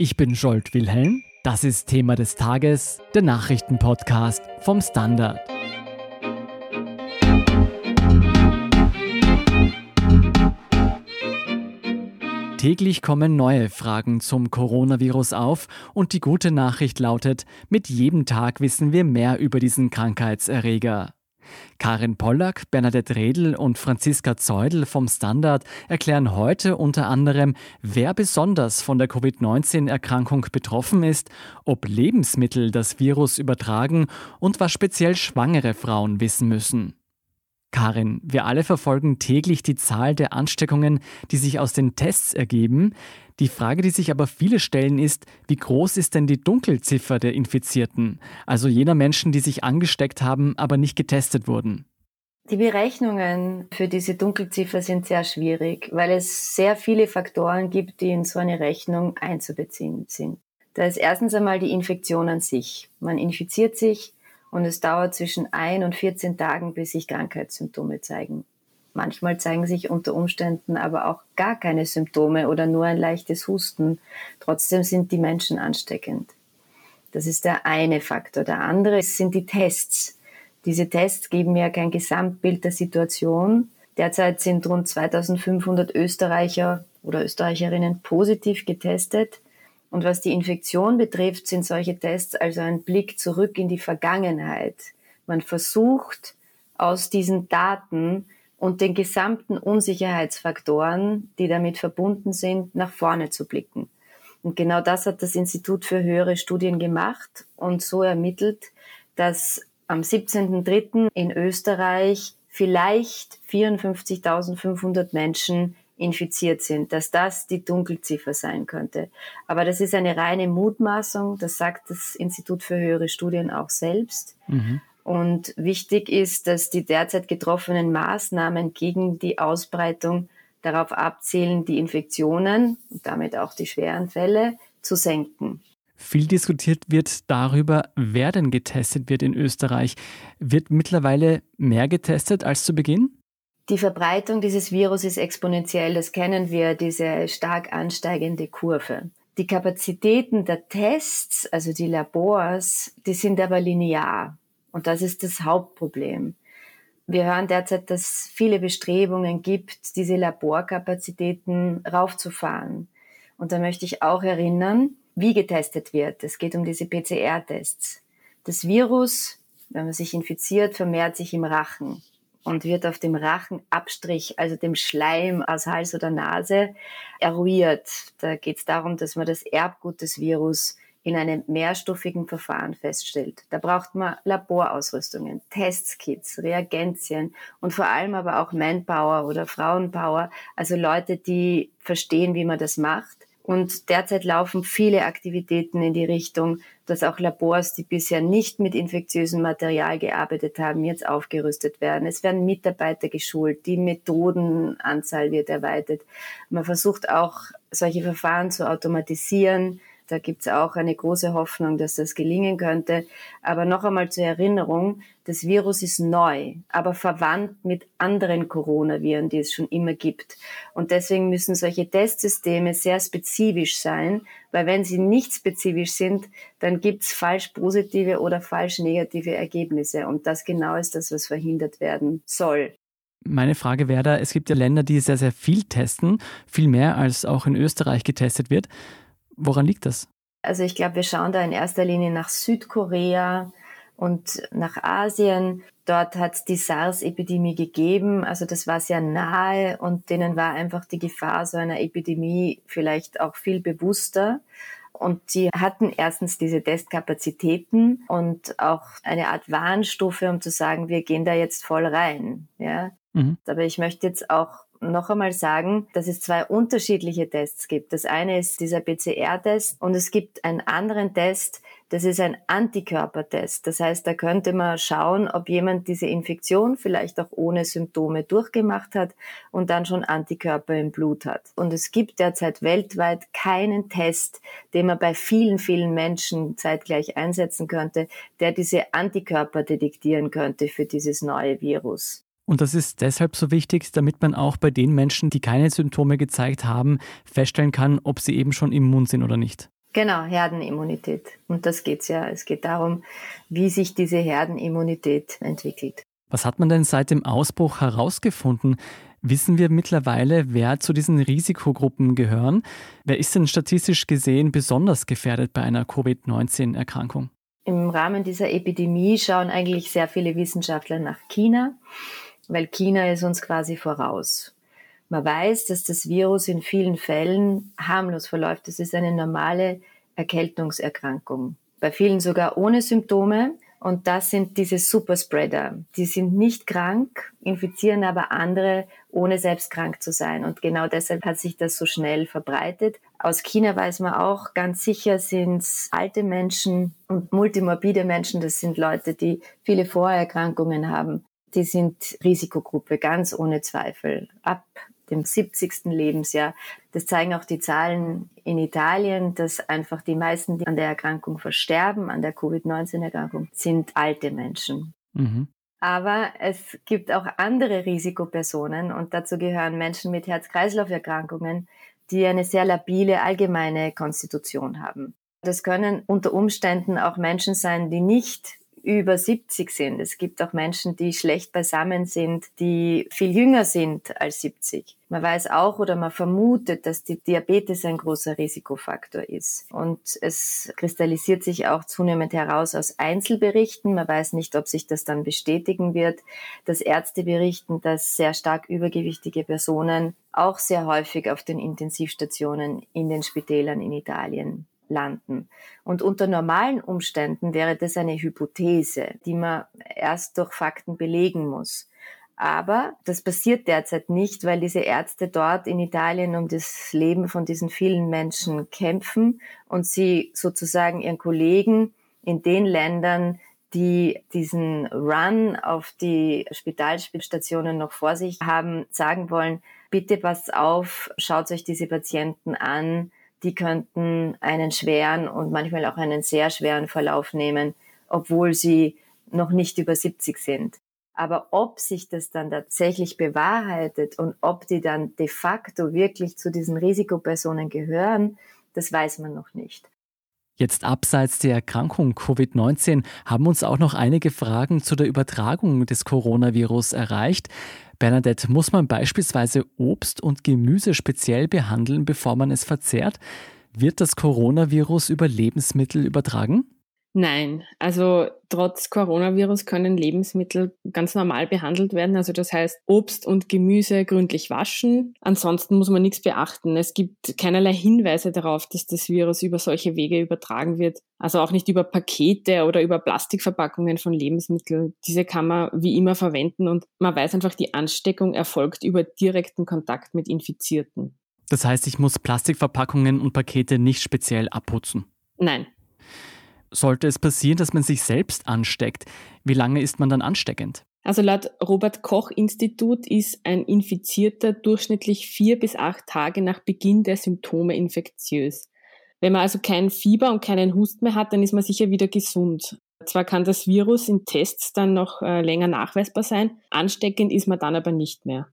Ich bin Scholt Wilhelm. Das ist Thema des Tages, der Nachrichtenpodcast vom Standard. Täglich kommen neue Fragen zum Coronavirus auf und die gute Nachricht lautet, mit jedem Tag wissen wir mehr über diesen Krankheitserreger. Karin Pollack, Bernadette Redl und Franziska Zeudel vom Standard erklären heute unter anderem, wer besonders von der Covid-19-Erkrankung betroffen ist, ob Lebensmittel das Virus übertragen und was speziell schwangere Frauen wissen müssen. Karin, wir alle verfolgen täglich die Zahl der Ansteckungen, die sich aus den Tests ergeben. Die Frage, die sich aber viele stellen, ist, wie groß ist denn die Dunkelziffer der Infizierten, also jener Menschen, die sich angesteckt haben, aber nicht getestet wurden? Die Berechnungen für diese Dunkelziffer sind sehr schwierig, weil es sehr viele Faktoren gibt, die in so eine Rechnung einzubeziehen sind. Da ist erstens einmal die Infektion an sich. Man infiziert sich, und es dauert zwischen ein und 14 Tagen, bis sich Krankheitssymptome zeigen. Manchmal zeigen sich unter Umständen aber auch gar keine Symptome oder nur ein leichtes Husten. Trotzdem sind die Menschen ansteckend. Das ist der eine Faktor. Der andere sind die Tests. Diese Tests geben ja kein Gesamtbild der Situation. Derzeit sind rund 2500 Österreicher oder Österreicherinnen positiv getestet. Und was die Infektion betrifft, sind solche Tests also ein Blick zurück in die Vergangenheit. Man versucht aus diesen Daten und den gesamten Unsicherheitsfaktoren, die damit verbunden sind, nach vorne zu blicken. Und genau das hat das Institut für höhere Studien gemacht und so ermittelt, dass am 17.03. in Österreich vielleicht 54.500 Menschen infiziert sind, dass das die Dunkelziffer sein könnte. Aber das ist eine reine Mutmaßung, das sagt das Institut für höhere Studien auch selbst. Mhm. Und wichtig ist, dass die derzeit getroffenen Maßnahmen gegen die Ausbreitung darauf abzielen, die Infektionen und damit auch die schweren Fälle zu senken. Viel diskutiert wird darüber, wer denn getestet wird in Österreich. Wird mittlerweile mehr getestet als zu Beginn? Die Verbreitung dieses Virus ist exponentiell, das kennen wir, diese stark ansteigende Kurve. Die Kapazitäten der Tests, also die Labors, die sind aber linear. Und das ist das Hauptproblem. Wir hören derzeit, dass es viele Bestrebungen gibt, diese Laborkapazitäten raufzufahren. Und da möchte ich auch erinnern, wie getestet wird. Es geht um diese PCR-Tests. Das Virus, wenn man sich infiziert, vermehrt sich im Rachen und wird auf dem Rachenabstrich, also dem Schleim aus Hals oder Nase, eruiert. Da geht es darum, dass man das Erbgut des Virus in einem mehrstufigen Verfahren feststellt. Da braucht man Laborausrüstungen, Testkits, Reagenzien und vor allem aber auch Manpower oder Frauenpower, also Leute, die verstehen, wie man das macht und derzeit laufen viele Aktivitäten in die Richtung, dass auch Labors, die bisher nicht mit infektiösem Material gearbeitet haben, jetzt aufgerüstet werden. Es werden Mitarbeiter geschult, die Methodenanzahl wird erweitert. Man versucht auch, solche Verfahren zu automatisieren, da gibt es auch eine große Hoffnung, dass das gelingen könnte. Aber noch einmal zur Erinnerung, das Virus ist neu, aber verwandt mit anderen Coronaviren, die es schon immer gibt. Und deswegen müssen solche Testsysteme sehr spezifisch sein, weil wenn sie nicht spezifisch sind, dann gibt es falsch positive oder falsch negative Ergebnisse. Und das genau ist das, was verhindert werden soll. Meine Frage wäre da, es gibt ja Länder, die sehr, sehr viel testen, viel mehr als auch in Österreich getestet wird. Woran liegt das? Also ich glaube, wir schauen da in erster Linie nach Südkorea und nach Asien. Dort hat es die SARS-Epidemie gegeben. Also das war sehr nahe und denen war einfach die Gefahr so einer Epidemie vielleicht auch viel bewusster. Und sie hatten erstens diese Testkapazitäten und auch eine Art Warnstufe, um zu sagen, wir gehen da jetzt voll rein. Ja. Mhm. Aber ich möchte jetzt auch noch einmal sagen, dass es zwei unterschiedliche Tests gibt. Das eine ist dieser PCR-Test und es gibt einen anderen Test, das ist ein Antikörpertest. Das heißt, da könnte man schauen, ob jemand diese Infektion vielleicht auch ohne Symptome durchgemacht hat und dann schon Antikörper im Blut hat. Und es gibt derzeit weltweit keinen Test, den man bei vielen, vielen Menschen zeitgleich einsetzen könnte, der diese Antikörper detektieren könnte für dieses neue Virus. Und das ist deshalb so wichtig, damit man auch bei den Menschen, die keine Symptome gezeigt haben, feststellen kann, ob sie eben schon immun sind oder nicht. Genau, Herdenimmunität. Und das geht's ja. Es geht darum, wie sich diese Herdenimmunität entwickelt. Was hat man denn seit dem Ausbruch herausgefunden? Wissen wir mittlerweile, wer zu diesen Risikogruppen gehören? Wer ist denn statistisch gesehen besonders gefährdet bei einer Covid-19-Erkrankung? Im Rahmen dieser Epidemie schauen eigentlich sehr viele Wissenschaftler nach China, weil China ist uns quasi voraus. Man weiß, dass das Virus in vielen Fällen harmlos verläuft. Das ist eine normale Erkältungserkrankung. Bei vielen sogar ohne Symptome. Und das sind diese Superspreader. Die sind nicht krank, infizieren aber andere, ohne selbst krank zu sein. Und genau deshalb hat sich das so schnell verbreitet. Aus China weiß man auch, ganz sicher sind es alte Menschen und multimorbide Menschen. Das sind Leute, die viele Vorerkrankungen haben. Die sind Risikogruppe, ganz ohne Zweifel. Ab dem 70. Lebensjahr. Das zeigen auch die Zahlen in Italien, dass einfach die meisten, die an der Erkrankung versterben, an der Covid-19-Erkrankung, sind alte Menschen. Mhm. Aber es gibt auch andere Risikopersonen und dazu gehören Menschen mit Herz-Kreislauf-Erkrankungen, die eine sehr labile allgemeine Konstitution haben. Das können unter Umständen auch Menschen sein, die nicht über 70 sind. Es gibt auch Menschen, die schlecht beisammen sind, die viel jünger sind als 70. Man weiß auch oder man vermutet, dass die Diabetes ein großer Risikofaktor ist. Und es kristallisiert sich auch zunehmend heraus aus Einzelberichten. Man weiß nicht, ob sich das dann bestätigen wird, dass Ärzte berichten, dass sehr stark übergewichtige Personen auch sehr häufig auf den Intensivstationen in den Spitälern in Italien landen. Und unter normalen Umständen wäre das eine Hypothese, die man erst durch Fakten belegen muss. Aber das passiert derzeit nicht, weil diese Ärzte dort in Italien um das Leben von diesen vielen Menschen kämpfen und sie sozusagen ihren Kollegen in den Ländern, die diesen Run auf die Spitalstationen noch vor sich haben, sagen wollen, bitte passt auf, schaut euch diese Patienten an, die könnten einen schweren und manchmal auch einen sehr schweren Verlauf nehmen, obwohl sie noch nicht über 70 sind. Aber ob sich das dann tatsächlich bewahrheitet und ob die dann de facto wirklich zu diesen Risikopersonen gehören, das weiß man noch nicht. Jetzt abseits der Erkrankung Covid-19 haben uns auch noch einige Fragen zu der Übertragung des Coronavirus erreicht. Bernadette, muss man beispielsweise Obst und Gemüse speziell behandeln, bevor man es verzehrt? Wird das Coronavirus über Lebensmittel übertragen? Nein, also trotz Coronavirus können Lebensmittel ganz normal behandelt werden. Also das heißt Obst und Gemüse gründlich waschen. Ansonsten muss man nichts beachten. Es gibt keinerlei Hinweise darauf, dass das Virus über solche Wege übertragen wird. Also auch nicht über Pakete oder über Plastikverpackungen von Lebensmitteln. Diese kann man wie immer verwenden und man weiß einfach, die Ansteckung erfolgt über direkten Kontakt mit Infizierten. Das heißt, ich muss Plastikverpackungen und Pakete nicht speziell abputzen. Nein, sollte es passieren, dass man sich selbst ansteckt, wie lange ist man dann ansteckend? Also laut Robert Koch Institut ist ein Infizierter durchschnittlich vier bis acht Tage nach Beginn der Symptome infektiös. Wenn man also kein Fieber und keinen Husten mehr hat, dann ist man sicher wieder gesund. Zwar kann das Virus in Tests dann noch äh, länger nachweisbar sein, ansteckend ist man dann aber nicht mehr.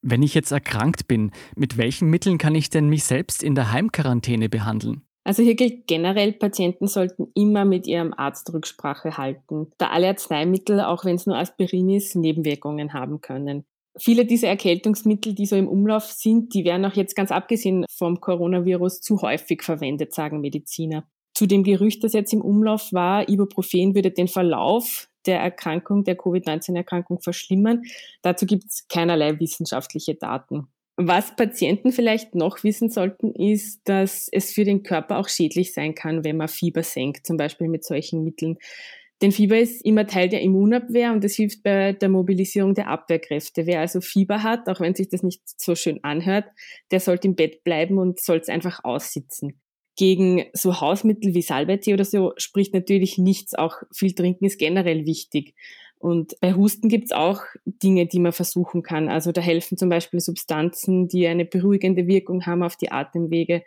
Wenn ich jetzt erkrankt bin, mit welchen Mitteln kann ich denn mich selbst in der Heimquarantäne behandeln? Also hier gilt generell, Patienten sollten immer mit ihrem Arzt Rücksprache halten, da alle Arzneimittel, auch wenn es nur Aspirin ist, Nebenwirkungen haben können. Viele dieser Erkältungsmittel, die so im Umlauf sind, die werden auch jetzt ganz abgesehen vom Coronavirus zu häufig verwendet, sagen Mediziner. Zu dem Gerücht, das jetzt im Umlauf war, Ibuprofen würde den Verlauf der Erkrankung, der Covid-19-Erkrankung verschlimmern. Dazu gibt es keinerlei wissenschaftliche Daten. Was Patienten vielleicht noch wissen sollten, ist, dass es für den Körper auch schädlich sein kann, wenn man Fieber senkt, zum Beispiel mit solchen Mitteln. Denn Fieber ist immer Teil der Immunabwehr und das hilft bei der Mobilisierung der Abwehrkräfte. Wer also Fieber hat, auch wenn sich das nicht so schön anhört, der sollte im Bett bleiben und soll es einfach aussitzen. Gegen so Hausmittel wie Salbeitee oder so spricht natürlich nichts. Auch viel trinken ist generell wichtig. Und bei Husten gibt's auch Dinge, die man versuchen kann. Also da helfen zum Beispiel Substanzen, die eine beruhigende Wirkung haben auf die Atemwege.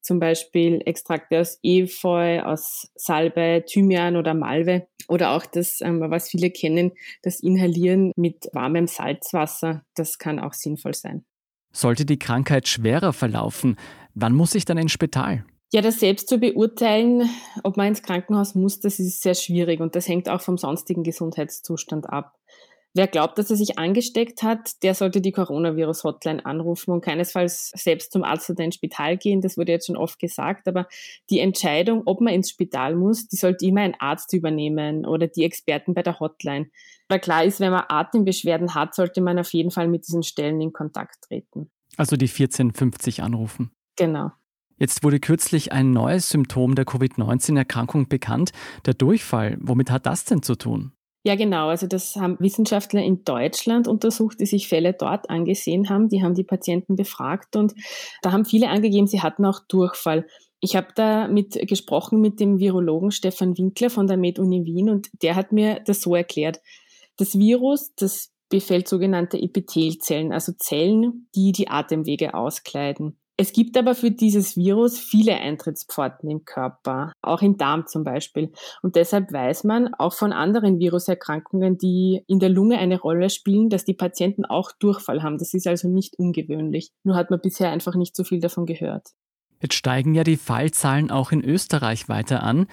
Zum Beispiel Extrakte aus Efeu, aus Salbei, Thymian oder Malve. Oder auch das, ähm, was viele kennen, das Inhalieren mit warmem Salzwasser. Das kann auch sinnvoll sein. Sollte die Krankheit schwerer verlaufen, wann muss ich dann ins Spital? Ja, das selbst zu beurteilen, ob man ins Krankenhaus muss, das ist sehr schwierig und das hängt auch vom sonstigen Gesundheitszustand ab. Wer glaubt, dass er sich angesteckt hat, der sollte die Coronavirus-Hotline anrufen und keinesfalls selbst zum Arzt oder ins Spital gehen. Das wurde jetzt schon oft gesagt. Aber die Entscheidung, ob man ins Spital muss, die sollte immer ein Arzt übernehmen oder die Experten bei der Hotline. Weil klar ist, wenn man Atembeschwerden hat, sollte man auf jeden Fall mit diesen Stellen in Kontakt treten. Also die 1450 anrufen. Genau. Jetzt wurde kürzlich ein neues Symptom der Covid-19-Erkrankung bekannt, der Durchfall. Womit hat das denn zu tun? Ja, genau. Also das haben Wissenschaftler in Deutschland untersucht, die sich Fälle dort angesehen haben. Die haben die Patienten befragt und da haben viele angegeben, sie hatten auch Durchfall. Ich habe da mit gesprochen mit dem Virologen Stefan Winkler von der MedUni Wien und der hat mir das so erklärt. Das Virus, das befällt sogenannte Epithelzellen, also Zellen, die die Atemwege auskleiden. Es gibt aber für dieses Virus viele Eintrittspforten im Körper, auch im Darm zum Beispiel. Und deshalb weiß man auch von anderen Viruserkrankungen, die in der Lunge eine Rolle spielen, dass die Patienten auch Durchfall haben. Das ist also nicht ungewöhnlich. Nur hat man bisher einfach nicht so viel davon gehört. Jetzt steigen ja die Fallzahlen auch in Österreich weiter an.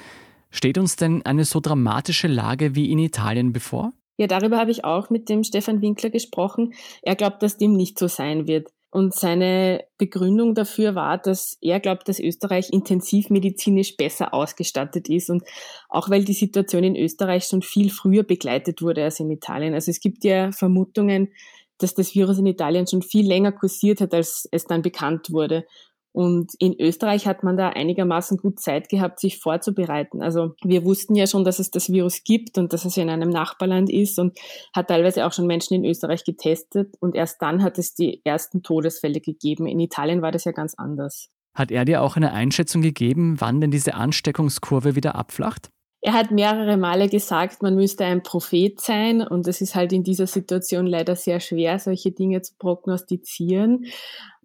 Steht uns denn eine so dramatische Lage wie in Italien bevor? Ja, darüber habe ich auch mit dem Stefan Winkler gesprochen. Er glaubt, dass dem nicht so sein wird. Und seine Begründung dafür war, dass er glaubt, dass Österreich intensivmedizinisch besser ausgestattet ist und auch weil die Situation in Österreich schon viel früher begleitet wurde als in Italien. Also es gibt ja Vermutungen, dass das Virus in Italien schon viel länger kursiert hat, als es dann bekannt wurde. Und in Österreich hat man da einigermaßen gut Zeit gehabt, sich vorzubereiten. Also wir wussten ja schon, dass es das Virus gibt und dass es in einem Nachbarland ist und hat teilweise auch schon Menschen in Österreich getestet. Und erst dann hat es die ersten Todesfälle gegeben. In Italien war das ja ganz anders. Hat er dir auch eine Einschätzung gegeben, wann denn diese Ansteckungskurve wieder abflacht? Er hat mehrere Male gesagt, man müsste ein Prophet sein und es ist halt in dieser Situation leider sehr schwer, solche Dinge zu prognostizieren.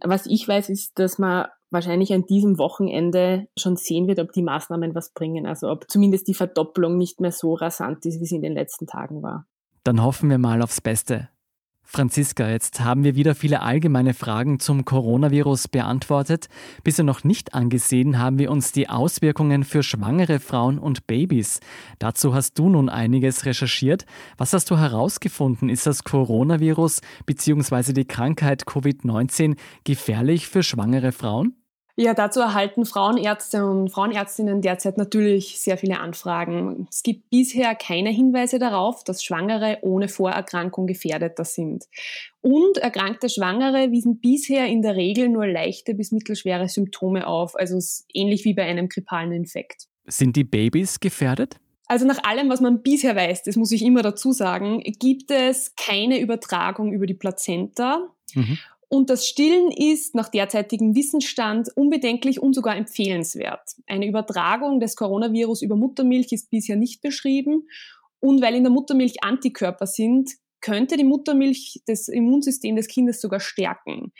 Was ich weiß, ist, dass man wahrscheinlich an diesem Wochenende schon sehen wird, ob die Maßnahmen was bringen. Also ob zumindest die Verdoppelung nicht mehr so rasant ist, wie sie in den letzten Tagen war. Dann hoffen wir mal aufs Beste. Franziska, jetzt haben wir wieder viele allgemeine Fragen zum Coronavirus beantwortet. Bisher noch nicht angesehen haben wir uns die Auswirkungen für schwangere Frauen und Babys. Dazu hast du nun einiges recherchiert. Was hast du herausgefunden? Ist das Coronavirus bzw. die Krankheit Covid-19 gefährlich für schwangere Frauen? Ja, dazu erhalten Frauenärzte und Frauenärztinnen derzeit natürlich sehr viele Anfragen. Es gibt bisher keine Hinweise darauf, dass Schwangere ohne Vorerkrankung gefährdeter sind. Und erkrankte Schwangere wiesen bisher in der Regel nur leichte bis mittelschwere Symptome auf, also ähnlich wie bei einem grippalen Infekt. Sind die Babys gefährdet? Also nach allem, was man bisher weiß, das muss ich immer dazu sagen, gibt es keine Übertragung über die Plazenta. Mhm. Und das Stillen ist nach derzeitigem Wissensstand unbedenklich und sogar empfehlenswert. Eine Übertragung des Coronavirus über Muttermilch ist bisher nicht beschrieben. Und weil in der Muttermilch Antikörper sind, könnte die Muttermilch das Immunsystem des Kindes sogar stärken.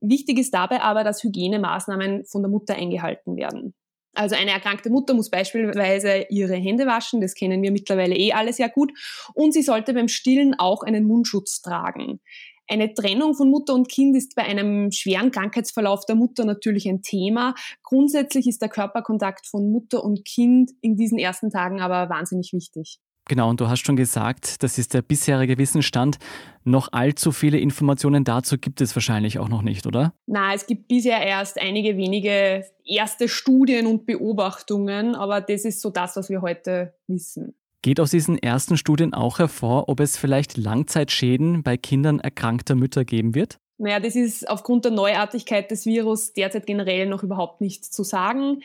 Wichtig ist dabei aber, dass Hygienemaßnahmen von der Mutter eingehalten werden. Also eine erkrankte Mutter muss beispielsweise ihre Hände waschen, das kennen wir mittlerweile eh alle sehr gut, und sie sollte beim Stillen auch einen Mundschutz tragen. Eine Trennung von Mutter und Kind ist bei einem schweren Krankheitsverlauf der Mutter natürlich ein Thema. Grundsätzlich ist der Körperkontakt von Mutter und Kind in diesen ersten Tagen aber wahnsinnig wichtig. Genau, und du hast schon gesagt, das ist der bisherige Wissensstand. Noch allzu viele Informationen dazu gibt es wahrscheinlich auch noch nicht, oder? Na, es gibt bisher erst einige wenige erste Studien und Beobachtungen, aber das ist so das, was wir heute wissen. Geht aus diesen ersten Studien auch hervor, ob es vielleicht Langzeitschäden bei Kindern erkrankter Mütter geben wird? Naja, das ist aufgrund der Neuartigkeit des Virus derzeit generell noch überhaupt nicht zu sagen.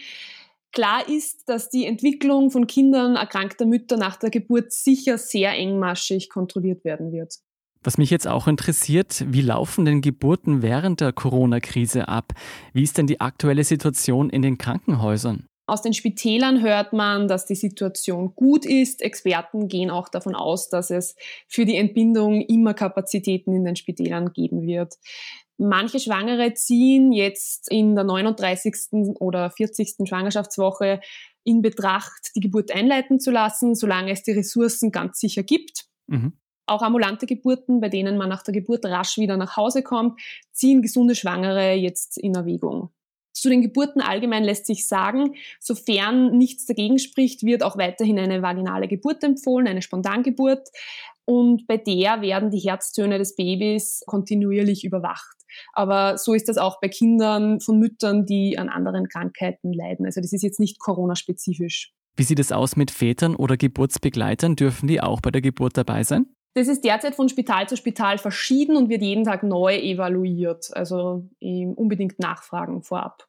Klar ist, dass die Entwicklung von Kindern erkrankter Mütter nach der Geburt sicher sehr engmaschig kontrolliert werden wird. Was mich jetzt auch interessiert, wie laufen denn Geburten während der Corona-Krise ab? Wie ist denn die aktuelle Situation in den Krankenhäusern? Aus den Spitälern hört man, dass die Situation gut ist. Experten gehen auch davon aus, dass es für die Entbindung immer Kapazitäten in den Spitälern geben wird. Manche Schwangere ziehen jetzt in der 39. oder 40. Schwangerschaftswoche in Betracht, die Geburt einleiten zu lassen, solange es die Ressourcen ganz sicher gibt. Mhm. Auch ambulante Geburten, bei denen man nach der Geburt rasch wieder nach Hause kommt, ziehen gesunde Schwangere jetzt in Erwägung. Zu den Geburten allgemein lässt sich sagen, sofern nichts dagegen spricht, wird auch weiterhin eine vaginale Geburt empfohlen, eine Spontangeburt. Und bei der werden die Herztöne des Babys kontinuierlich überwacht. Aber so ist das auch bei Kindern von Müttern, die an anderen Krankheiten leiden. Also das ist jetzt nicht Corona-spezifisch. Wie sieht es aus mit Vätern oder Geburtsbegleitern? Dürfen die auch bei der Geburt dabei sein? Das ist derzeit von Spital zu Spital verschieden und wird jeden Tag neu evaluiert. Also unbedingt nachfragen vorab.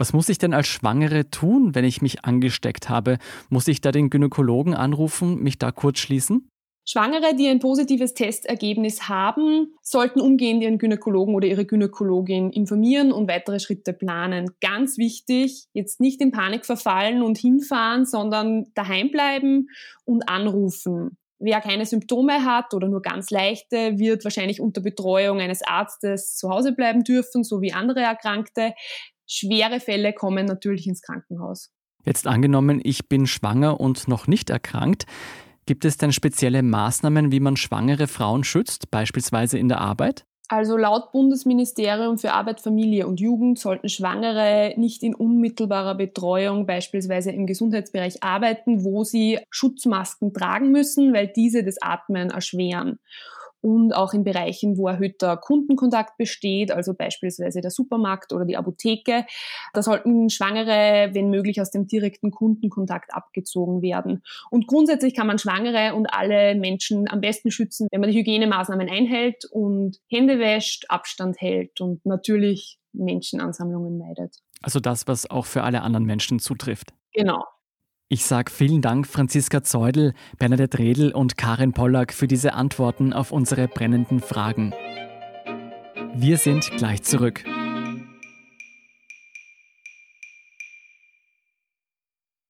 Was muss ich denn als Schwangere tun, wenn ich mich angesteckt habe? Muss ich da den Gynäkologen anrufen, mich da kurz schließen? Schwangere, die ein positives Testergebnis haben, sollten umgehend ihren Gynäkologen oder ihre Gynäkologin informieren und weitere Schritte planen. Ganz wichtig, jetzt nicht in Panik verfallen und hinfahren, sondern daheim bleiben und anrufen. Wer keine Symptome hat oder nur ganz leichte, wird wahrscheinlich unter Betreuung eines Arztes zu Hause bleiben dürfen, so wie andere Erkrankte. Schwere Fälle kommen natürlich ins Krankenhaus. Jetzt angenommen, ich bin schwanger und noch nicht erkrankt. Gibt es denn spezielle Maßnahmen, wie man schwangere Frauen schützt, beispielsweise in der Arbeit? Also laut Bundesministerium für Arbeit, Familie und Jugend sollten Schwangere nicht in unmittelbarer Betreuung beispielsweise im Gesundheitsbereich arbeiten, wo sie Schutzmasken tragen müssen, weil diese das Atmen erschweren und auch in Bereichen, wo erhöhter Kundenkontakt besteht, also beispielsweise der Supermarkt oder die Apotheke. Da sollten Schwangere, wenn möglich, aus dem direkten Kundenkontakt abgezogen werden. Und grundsätzlich kann man Schwangere und alle Menschen am besten schützen, wenn man die Hygienemaßnahmen einhält und Hände wäscht, Abstand hält und natürlich Menschenansammlungen meidet. Also das, was auch für alle anderen Menschen zutrifft. Genau. Ich sage vielen Dank Franziska Zeudel, Bernadette Redl und Karin Pollack für diese Antworten auf unsere brennenden Fragen. Wir sind gleich zurück.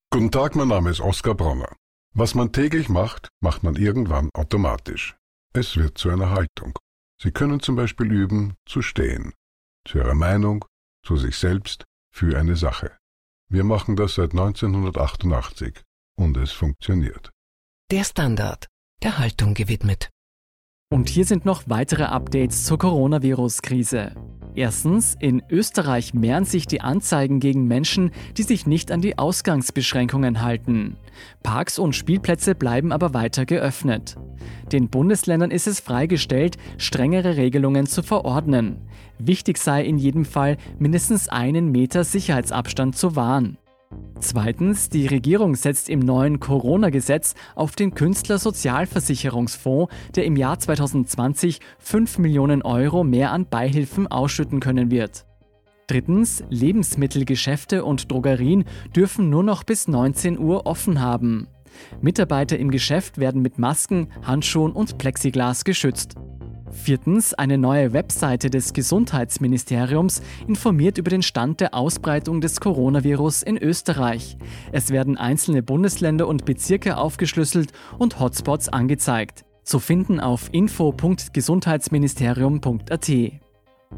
Guten Tag, mein Name ist Oskar Bronner. Was man täglich macht, macht man irgendwann automatisch. Es wird zu einer Haltung. Sie können zum Beispiel üben, zu stehen. Zu Ihrer Meinung, zu sich selbst, für eine Sache. Wir machen das seit 1988 und es funktioniert. Der Standard, der Haltung gewidmet. Und hier sind noch weitere Updates zur Coronavirus-Krise. Erstens, in Österreich mehren sich die Anzeigen gegen Menschen, die sich nicht an die Ausgangsbeschränkungen halten. Parks und Spielplätze bleiben aber weiter geöffnet. Den Bundesländern ist es freigestellt, strengere Regelungen zu verordnen. Wichtig sei in jedem Fall, mindestens einen Meter Sicherheitsabstand zu wahren. Zweitens, die Regierung setzt im neuen Corona-Gesetz auf den Künstlersozialversicherungsfonds, der im Jahr 2020 5 Millionen Euro mehr an Beihilfen ausschütten können wird. Drittens, Lebensmittelgeschäfte und Drogerien dürfen nur noch bis 19 Uhr offen haben. Mitarbeiter im Geschäft werden mit Masken, Handschuhen und Plexiglas geschützt. Viertens, eine neue Webseite des Gesundheitsministeriums informiert über den Stand der Ausbreitung des Coronavirus in Österreich. Es werden einzelne Bundesländer und Bezirke aufgeschlüsselt und Hotspots angezeigt. Zu finden auf info.gesundheitsministerium.at.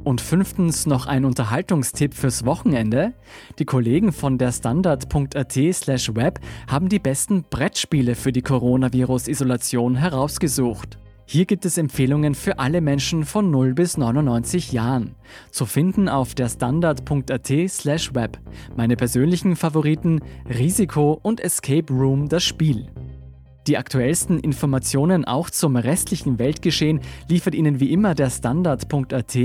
Und fünftens noch ein Unterhaltungstipp fürs Wochenende. Die Kollegen von der Standard.at slash web haben die besten Brettspiele für die Coronavirus-Isolation herausgesucht. Hier gibt es Empfehlungen für alle Menschen von 0 bis 99 Jahren. Zu finden auf der standard.at/slash web. Meine persönlichen Favoriten Risiko und Escape Room das Spiel. Die aktuellsten Informationen auch zum restlichen Weltgeschehen liefert Ihnen wie immer der Standard.at.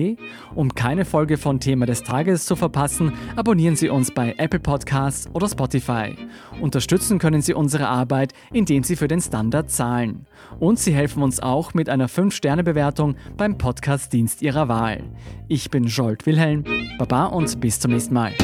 Um keine Folge von Thema des Tages zu verpassen, abonnieren Sie uns bei Apple Podcasts oder Spotify. Unterstützen können Sie unsere Arbeit, indem Sie für den Standard zahlen. Und Sie helfen uns auch mit einer 5-Sterne-Bewertung beim Podcast-Dienst Ihrer Wahl. Ich bin Jolt Wilhelm, Baba und bis zum nächsten Mal.